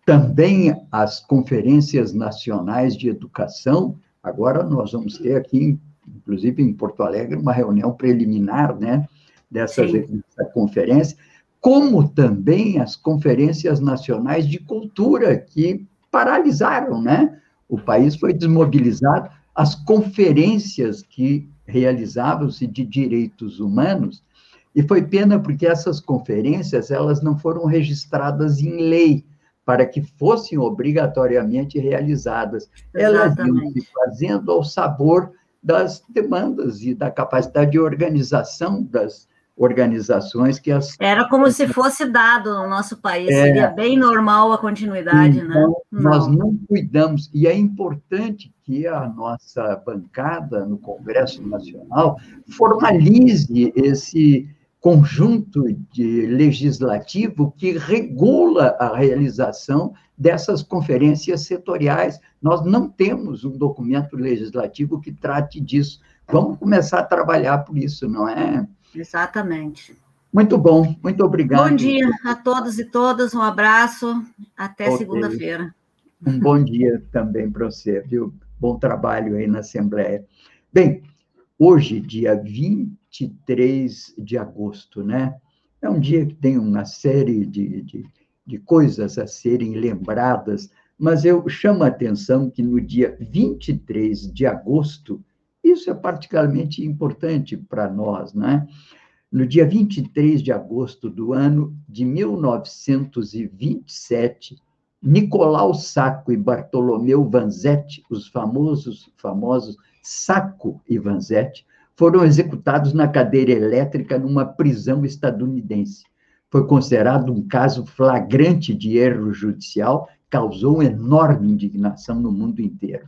Também as conferências nacionais de educação, agora nós vamos ter aqui, inclusive em Porto Alegre, uma reunião preliminar né, dessa, dessa conferência, como também as conferências nacionais de cultura, que paralisaram, né? O país foi desmobilizado as conferências que realizavam-se de direitos humanos, e foi pena porque essas conferências elas não foram registradas em lei para que fossem obrigatoriamente realizadas. Elas iam se fazendo ao sabor das demandas e da capacidade de organização das, organizações que as. Era como se fosse dado no nosso país, é, seria bem normal a continuidade, né? então, né? Nós não cuidamos, e é importante que a nossa bancada no Congresso Nacional formalize esse conjunto de legislativo que regula a realização dessas conferências setoriais. Nós não temos um documento legislativo que trate disso. Vamos começar a trabalhar por isso, não é? Exatamente. Muito bom, muito obrigado. Bom dia a todos e todas, um abraço, até okay. segunda-feira. Um bom dia também para você, viu? Bom trabalho aí na Assembleia. Bem, hoje, dia 23 de agosto, né? É um dia que tem uma série de, de, de coisas a serem lembradas, mas eu chamo a atenção que no dia 23 de agosto, isso é particularmente importante para nós, né? No dia 23 de agosto do ano de 1927, Nicolau Sacco e Bartolomeu Vanzetti, os famosos famosos Sacco e Vanzetti, foram executados na cadeira elétrica numa prisão estadunidense. Foi considerado um caso flagrante de erro judicial, causou enorme indignação no mundo inteiro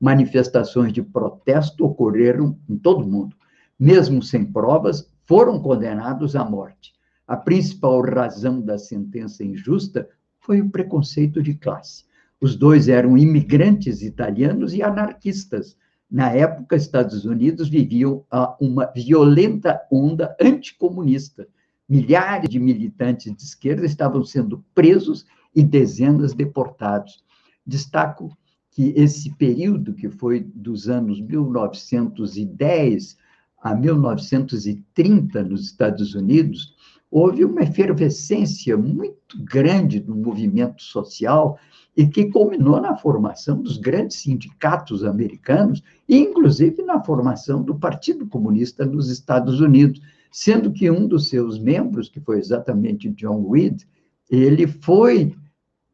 manifestações de protesto ocorreram em todo o mundo. Mesmo sem provas, foram condenados à morte. A principal razão da sentença injusta foi o preconceito de classe. Os dois eram imigrantes italianos e anarquistas. Na época, Estados Unidos viviam uma violenta onda anticomunista. Milhares de militantes de esquerda estavam sendo presos e dezenas deportados. Destaco que esse período, que foi dos anos 1910 a 1930 nos Estados Unidos, houve uma efervescência muito grande do movimento social e que culminou na formação dos grandes sindicatos americanos inclusive, na formação do Partido Comunista nos Estados Unidos, sendo que um dos seus membros, que foi exatamente John Reed, ele foi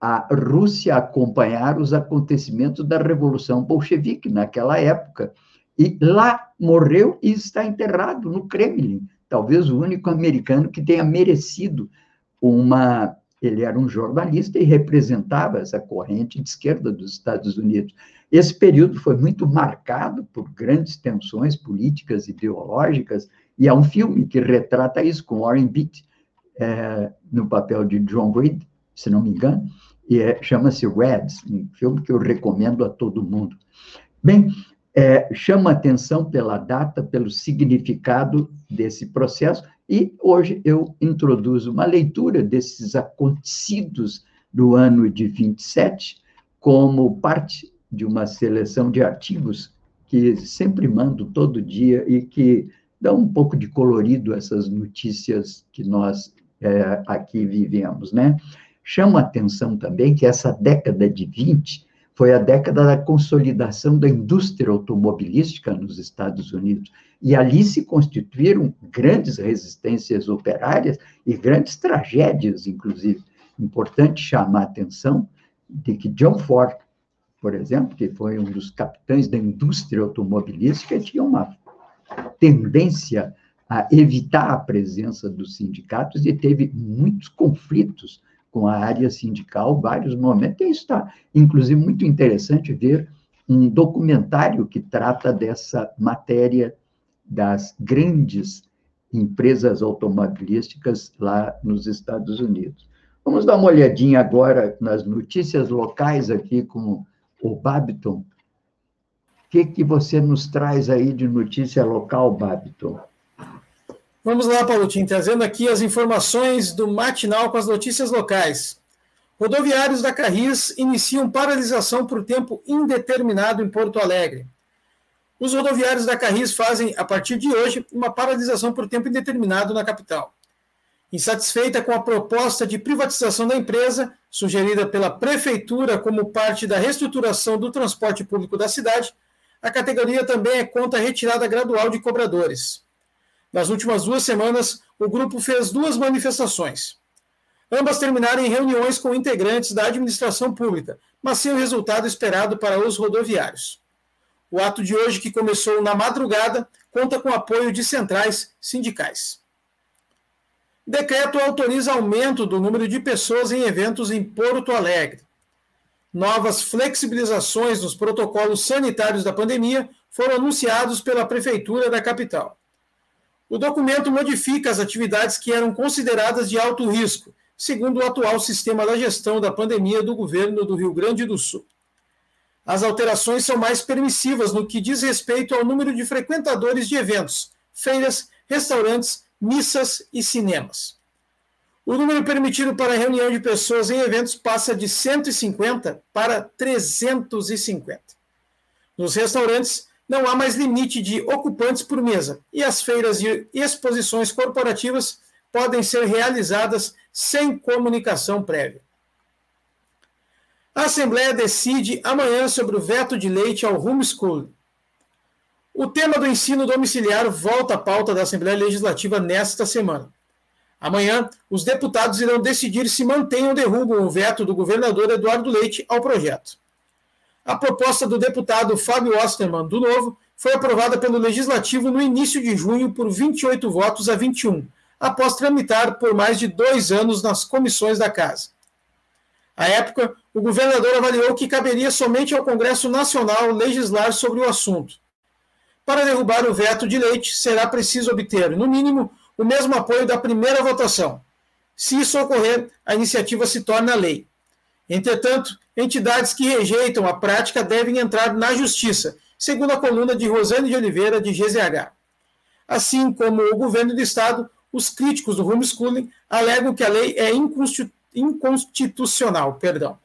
a Rússia acompanhar os acontecimentos da Revolução Bolchevique naquela época. E lá morreu e está enterrado no Kremlin, talvez o único americano que tenha merecido uma ele era um jornalista e representava essa corrente de esquerda dos Estados Unidos. Esse período foi muito marcado por grandes tensões políticas, ideológicas, e há um filme que retrata isso com Warren Beatty é, no papel de John Reed, se não me engano, e é, chama-se Reds, um filme que eu recomendo a todo mundo. Bem, é, chama atenção pela data, pelo significado desse processo, e hoje eu introduzo uma leitura desses acontecidos do ano de 27, como parte de uma seleção de artigos que sempre mando todo dia e que dá um pouco de colorido a essas notícias que nós é, aqui vivemos, né? Chama atenção também que essa década de 20 foi a década da consolidação da indústria automobilística nos Estados Unidos. E ali se constituíram grandes resistências operárias e grandes tragédias, inclusive. Importante chamar a atenção de que John Ford, por exemplo, que foi um dos capitães da indústria automobilística, tinha uma tendência a evitar a presença dos sindicatos e teve muitos conflitos com a área sindical, vários momentos. E está, inclusive, muito interessante ver um documentário que trata dessa matéria das grandes empresas automobilísticas lá nos Estados Unidos. Vamos dar uma olhadinha agora nas notícias locais aqui com o Babiton. O que, que você nos traz aí de notícia local, Babiton? Vamos lá, Paulotinho, trazendo aqui as informações do matinal com as notícias locais. Rodoviários da Carris iniciam paralisação por tempo indeterminado em Porto Alegre. Os rodoviários da Carris fazem, a partir de hoje, uma paralisação por tempo indeterminado na capital. Insatisfeita com a proposta de privatização da empresa, sugerida pela Prefeitura como parte da reestruturação do transporte público da cidade, a categoria também é contra a retirada gradual de cobradores. Nas últimas duas semanas, o grupo fez duas manifestações. Ambas terminaram em reuniões com integrantes da administração pública, mas sem o resultado esperado para os rodoviários. O ato de hoje, que começou na madrugada, conta com apoio de centrais sindicais. Decreto autoriza aumento do número de pessoas em eventos em Porto Alegre. Novas flexibilizações nos protocolos sanitários da pandemia foram anunciados pela Prefeitura da capital. O documento modifica as atividades que eram consideradas de alto risco, segundo o atual sistema da gestão da pandemia do governo do Rio Grande do Sul. As alterações são mais permissivas no que diz respeito ao número de frequentadores de eventos, feiras, restaurantes, missas e cinemas. O número permitido para reunião de pessoas em eventos passa de 150 para 350. Nos restaurantes, não há mais limite de ocupantes por mesa e as feiras e exposições corporativas podem ser realizadas sem comunicação prévia. A Assembleia decide amanhã sobre o veto de leite ao homeschooling. O tema do ensino domiciliar volta à pauta da Assembleia Legislativa nesta semana. Amanhã, os deputados irão decidir se mantêm ou derrubam o veto do governador Eduardo Leite ao projeto. A proposta do deputado Fábio Osterman, do Novo, foi aprovada pelo Legislativo no início de junho por 28 votos a 21, após tramitar por mais de dois anos nas comissões da Casa. À época, o governador avaliou que caberia somente ao Congresso Nacional legislar sobre o assunto. Para derrubar o veto de leite, será preciso obter, no mínimo, o mesmo apoio da primeira votação. Se isso ocorrer, a iniciativa se torna lei. Entretanto, entidades que rejeitam a prática devem entrar na justiça, segundo a coluna de Rosane de Oliveira, de GZH. Assim como o governo do Estado, os críticos do homeschooling alegam que a lei é inconstitucional. Perdão.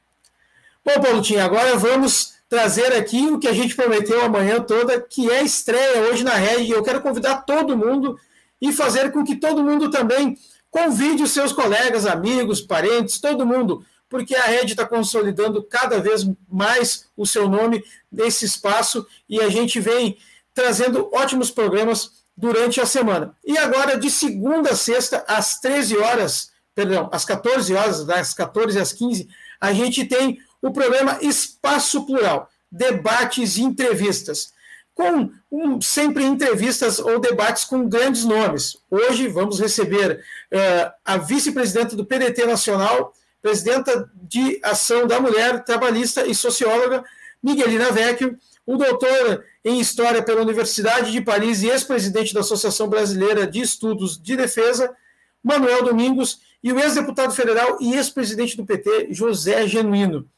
Bom, Paulotinho, agora vamos trazer aqui o que a gente prometeu amanhã toda, que é estreia hoje na rede. Eu quero convidar todo mundo e fazer com que todo mundo também convide os seus colegas, amigos, parentes, todo mundo porque a rede está consolidando cada vez mais o seu nome nesse espaço e a gente vem trazendo ótimos programas durante a semana. E agora, de segunda a sexta, às 13 horas, perdão, às 14 horas, das 14 às 15, a gente tem o programa Espaço Plural, debates e entrevistas, com um, sempre entrevistas ou debates com grandes nomes. Hoje vamos receber uh, a vice-presidenta do PDT Nacional, presidenta de Ação da Mulher, trabalhista e socióloga, Miguelina Vecchio, o doutor em História pela Universidade de Paris e ex-presidente da Associação Brasileira de Estudos de Defesa, Manuel Domingos, e o ex-deputado federal e ex-presidente do PT, José Genuíno.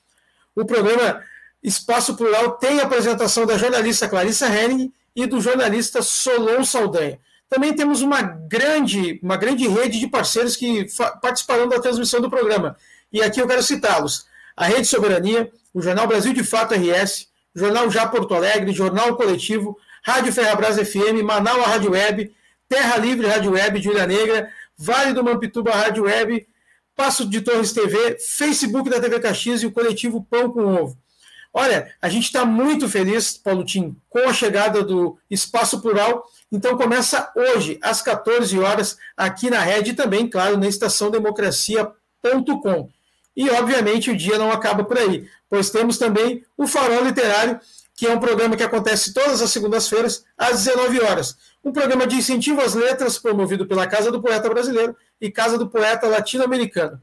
O programa Espaço Plural tem a apresentação da jornalista Clarissa Henning e do jornalista Solon Saldanha. Também temos uma grande, uma grande rede de parceiros que participarão da transmissão do programa. E aqui eu quero citá-los: a Rede Soberania, o Jornal Brasil de Fato RS, Jornal Já Porto Alegre, Jornal Coletivo, Rádio Ferrabras FM, Manaus Rádio Web, Terra Livre Rádio Web, Júlia Negra, Vale do Mampituba Rádio Web, Passo de Torres TV, Facebook da TV Caxias e o coletivo Pão com Ovo. Olha, a gente está muito feliz, Paulo Tim, com a chegada do Espaço Plural. Então começa hoje, às 14 horas, aqui na rede e também, claro, na estaçãodemocracia.com. E, obviamente, o dia não acaba por aí, pois temos também o Farol Literário, que é um programa que acontece todas as segundas-feiras, às 19 horas. Um programa de incentivo às letras, promovido pela Casa do Poeta Brasileiro e Casa do Poeta Latino-Americano.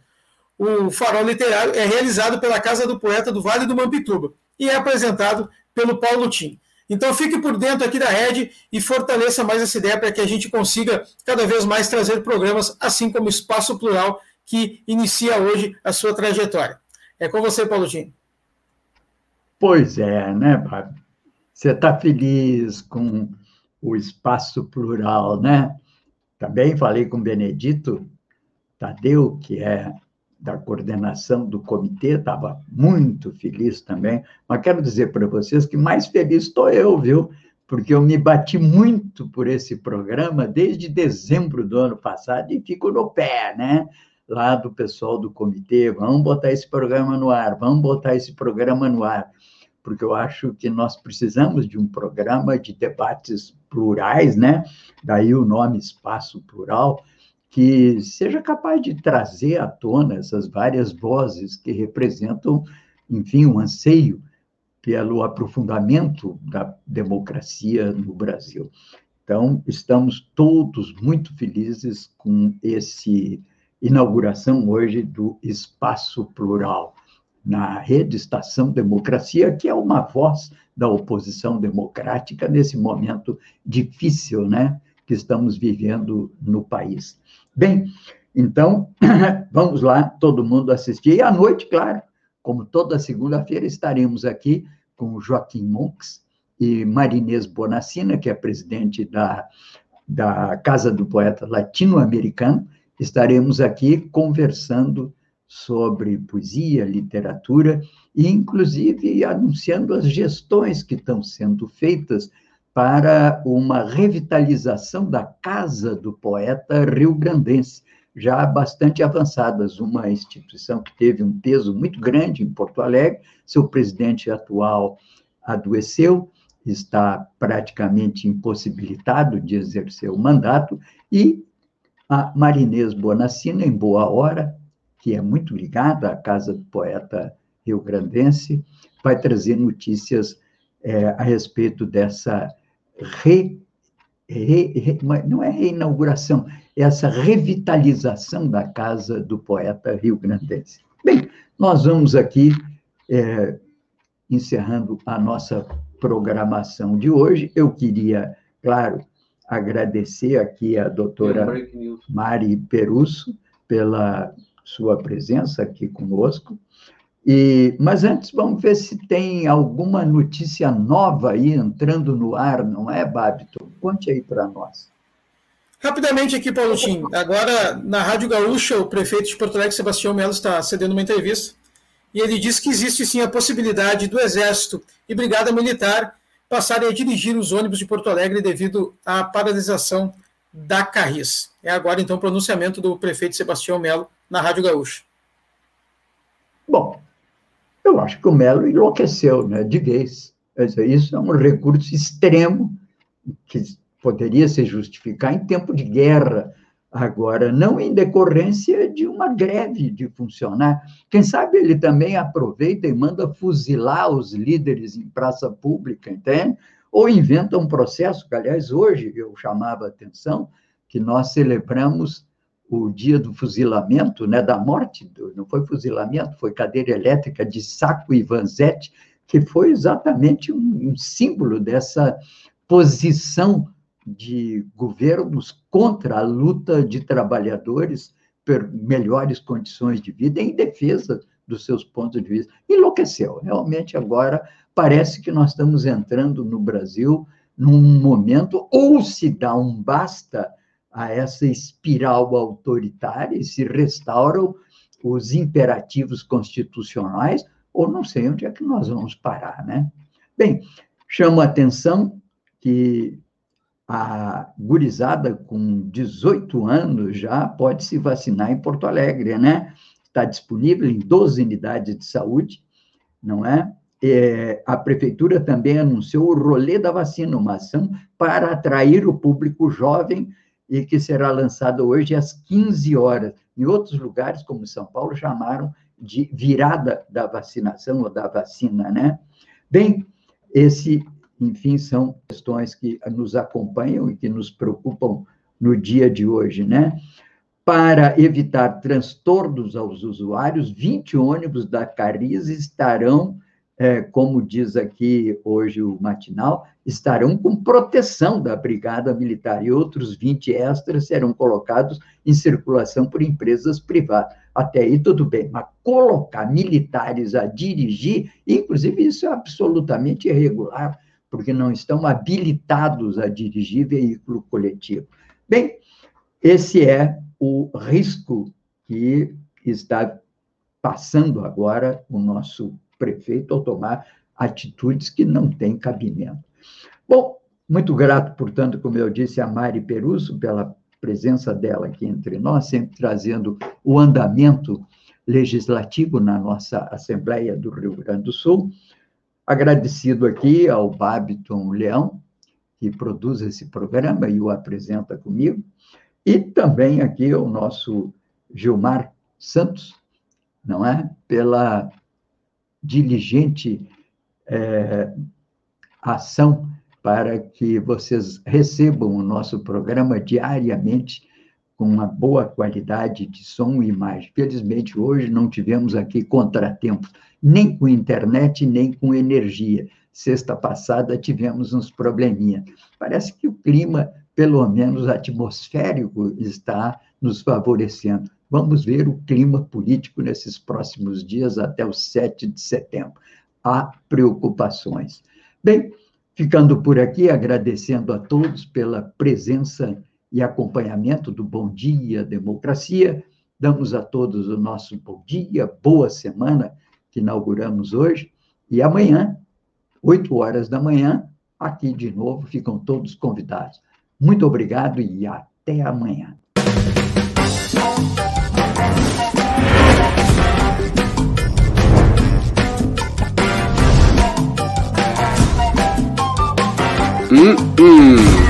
O Farol Literário é realizado pela Casa do Poeta do Vale do Mampituba e é apresentado pelo Paulo Tim. Então fique por dentro aqui da rede e fortaleça mais essa ideia para que a gente consiga cada vez mais trazer programas, assim como o Espaço Plural, que inicia hoje a sua trajetória. É com você, Paulo Tim. Pois é, né, Fábio? Você está feliz com o espaço plural, né? Também falei com Benedito Tadeu, que é da coordenação do comitê, estava muito feliz também, mas quero dizer para vocês que mais feliz estou eu, viu? Porque eu me bati muito por esse programa desde dezembro do ano passado e fico no pé, né? Lá do pessoal do comitê, vamos botar esse programa no ar, vamos botar esse programa no ar porque eu acho que nós precisamos de um programa de debates plurais, né? Daí o nome Espaço Plural, que seja capaz de trazer à tona essas várias vozes que representam, enfim, um anseio pelo aprofundamento da democracia no Brasil. Então, estamos todos muito felizes com esse inauguração hoje do Espaço Plural na rede Estação Democracia, que é uma voz da oposição democrática nesse momento difícil, né, que estamos vivendo no país. Bem, então, [CLEARS THROAT] vamos lá, todo mundo assistir. E à noite, claro, como toda segunda-feira, estaremos aqui com Joaquim Monks e Marinês Bonacina, que é presidente da, da Casa do Poeta Latino-Americano. Estaremos aqui conversando sobre poesia, literatura, e inclusive anunciando as gestões que estão sendo feitas para uma revitalização da Casa do Poeta Rio-Grandense, já bastante avançadas, uma instituição que teve um peso muito grande em Porto Alegre, seu presidente atual adoeceu, está praticamente impossibilitado de exercer o mandato, e a Marinês Bonacina, em boa hora, que é muito ligada à casa do poeta rio-grandense, vai trazer notícias é, a respeito dessa re, re, re, não é reinauguração, é essa revitalização da casa do poeta rio-grandense. Bem, nós vamos aqui é, encerrando a nossa programação de hoje. Eu queria, claro, agradecer aqui a doutora Mari Perusso pela sua presença aqui conosco. E, mas antes, vamos ver se tem alguma notícia nova aí entrando no ar, não é, Babito? Conte aí para nós. Rapidamente aqui, Paulo Tim. Agora, na Rádio Gaúcha, o prefeito de Porto Alegre, Sebastião Melo, está cedendo uma entrevista e ele diz que existe sim a possibilidade do Exército e Brigada Militar passarem a dirigir os ônibus de Porto Alegre devido à paralisação da Carris. É agora, então, o pronunciamento do prefeito Sebastião Melo na Rádio Gaúcha? Bom, eu acho que o Melo enlouqueceu, né, de vez. Isso é um recurso extremo que poderia se justificar em tempo de guerra, agora, não em decorrência de uma greve de funcionar. Quem sabe ele também aproveita e manda fuzilar os líderes em praça pública, entende? Ou inventa um processo, que, aliás, hoje eu chamava a atenção, que nós celebramos o dia do fuzilamento, né, da morte, do, não foi fuzilamento, foi cadeira elétrica de Saco e Vanzetti, que foi exatamente um, um símbolo dessa posição de governos contra a luta de trabalhadores por melhores condições de vida em defesa dos seus pontos de vista. Enlouqueceu. Realmente agora parece que nós estamos entrando no Brasil num momento ou se dá um basta a essa espiral autoritária e se restauram os imperativos constitucionais, ou não sei onde é que nós vamos parar, né? Bem, chamo a atenção que a gurizada com 18 anos já pode se vacinar em Porto Alegre, né? Está disponível em 12 unidades de saúde, não é? é? a prefeitura também anunciou o rolê da vacina, uma ação para atrair o público jovem e que será lançado hoje às 15 horas. Em outros lugares, como São Paulo, chamaram de virada da vacinação ou da vacina, né? Bem, esse, enfim, são questões que nos acompanham e que nos preocupam no dia de hoje, né? Para evitar transtornos aos usuários, 20 ônibus da Cariz estarão é, como diz aqui hoje o matinal, estarão com proteção da Brigada Militar e outros 20 extras serão colocados em circulação por empresas privadas. Até aí tudo bem, mas colocar militares a dirigir, inclusive isso é absolutamente irregular, porque não estão habilitados a dirigir veículo coletivo. Bem, esse é o risco que está passando agora o nosso prefeito ao tomar atitudes que não têm cabimento. Bom, muito grato, portanto, como eu disse, a Mari Peruso pela presença dela aqui entre nós, sempre trazendo o andamento legislativo na nossa Assembleia do Rio Grande do Sul. Agradecido aqui ao Babiton Leão, que produz esse programa e o apresenta comigo, e também aqui ao nosso Gilmar Santos, não é? Pela diligente é, ação para que vocês recebam o nosso programa diariamente com uma boa qualidade de som e imagem. Felizmente, hoje não tivemos aqui contratempos, nem com internet, nem com energia. Sexta passada tivemos uns probleminha. Parece que o clima, pelo menos atmosférico, está nos favorecendo. Vamos ver o clima político nesses próximos dias, até o 7 de setembro. Há preocupações. Bem, ficando por aqui, agradecendo a todos pela presença e acompanhamento do Bom Dia Democracia. Damos a todos o nosso bom dia, boa semana que inauguramos hoje. E amanhã, 8 horas da manhã, aqui de novo, ficam todos convidados. Muito obrigado e até amanhã. Mm-mm.